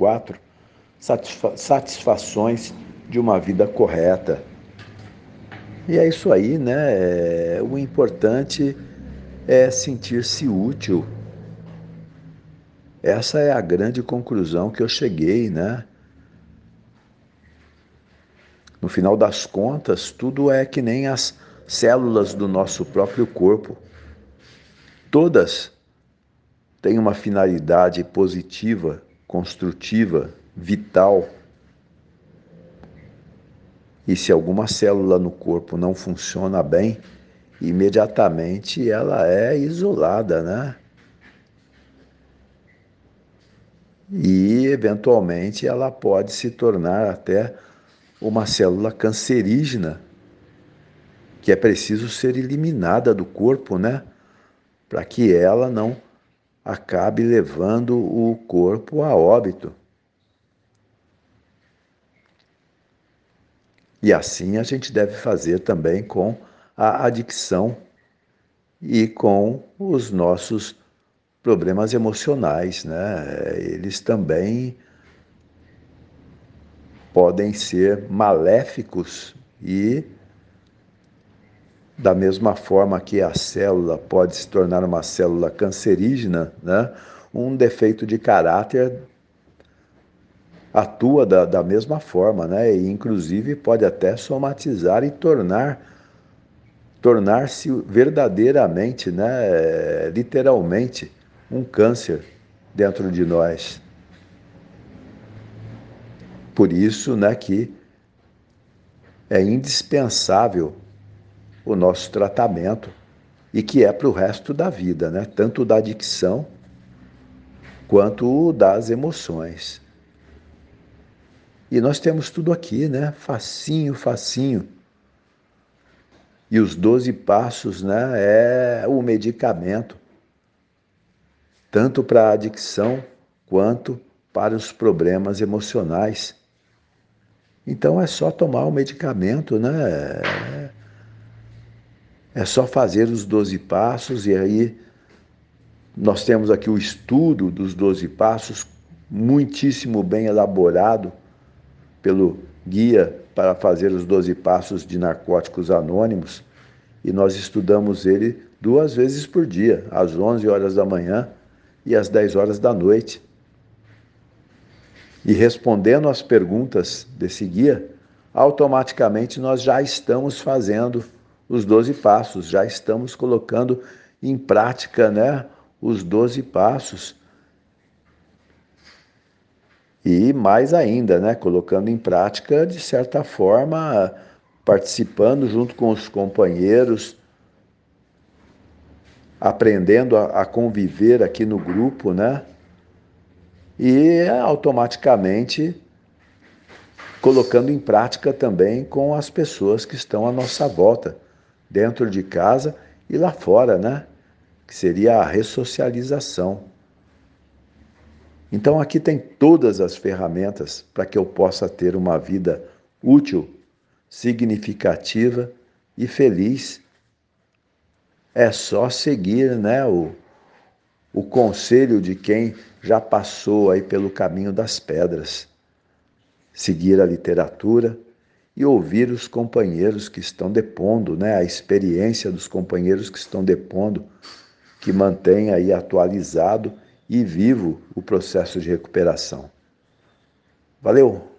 44, satisfa satisfações de uma vida correta. E é isso aí, né? É, o importante é sentir-se útil. Essa é a grande conclusão que eu cheguei, né? No final das contas, tudo é que nem as células do nosso próprio corpo. Todas têm uma finalidade positiva, construtiva, vital. E se alguma célula no corpo não funciona bem, imediatamente ela é isolada, né? E eventualmente ela pode se tornar até uma célula cancerígena que é preciso ser eliminada do corpo, né? Para que ela não acabe levando o corpo a óbito. E assim a gente deve fazer também com a adicção e com os nossos problemas emocionais, né? Eles também podem ser maléficos e da mesma forma que a célula pode se tornar uma célula cancerígena, né? um defeito de caráter atua da, da mesma forma, né? e inclusive pode até somatizar e tornar tornar-se verdadeiramente, né? literalmente, um câncer dentro de nós. Por isso né, que é indispensável o nosso tratamento e que é para o resto da vida, né? tanto da adicção quanto das emoções. E nós temos tudo aqui, né? Facinho, facinho. E os 12 passos, né, é o medicamento tanto para a adicção quanto para os problemas emocionais. Então é só tomar o medicamento, né? É só fazer os 12 passos e aí nós temos aqui o estudo dos 12 passos, muitíssimo bem elaborado pelo guia para fazer os 12 passos de narcóticos anônimos, e nós estudamos ele duas vezes por dia, às 11 horas da manhã e às 10 horas da noite. E respondendo às perguntas desse guia, automaticamente nós já estamos fazendo os 12 passos, já estamos colocando em prática né, os 12 passos. E mais ainda, né, colocando em prática, de certa forma, participando junto com os companheiros, aprendendo a, a conviver aqui no grupo, né? E automaticamente colocando em prática também com as pessoas que estão à nossa volta dentro de casa e lá fora, né? Que seria a ressocialização. Então aqui tem todas as ferramentas para que eu possa ter uma vida útil, significativa e feliz. É só seguir, né, o, o conselho de quem já passou aí pelo caminho das pedras. Seguir a literatura, e ouvir os companheiros que estão depondo, né, a experiência dos companheiros que estão depondo, que mantém aí atualizado e vivo o processo de recuperação. Valeu!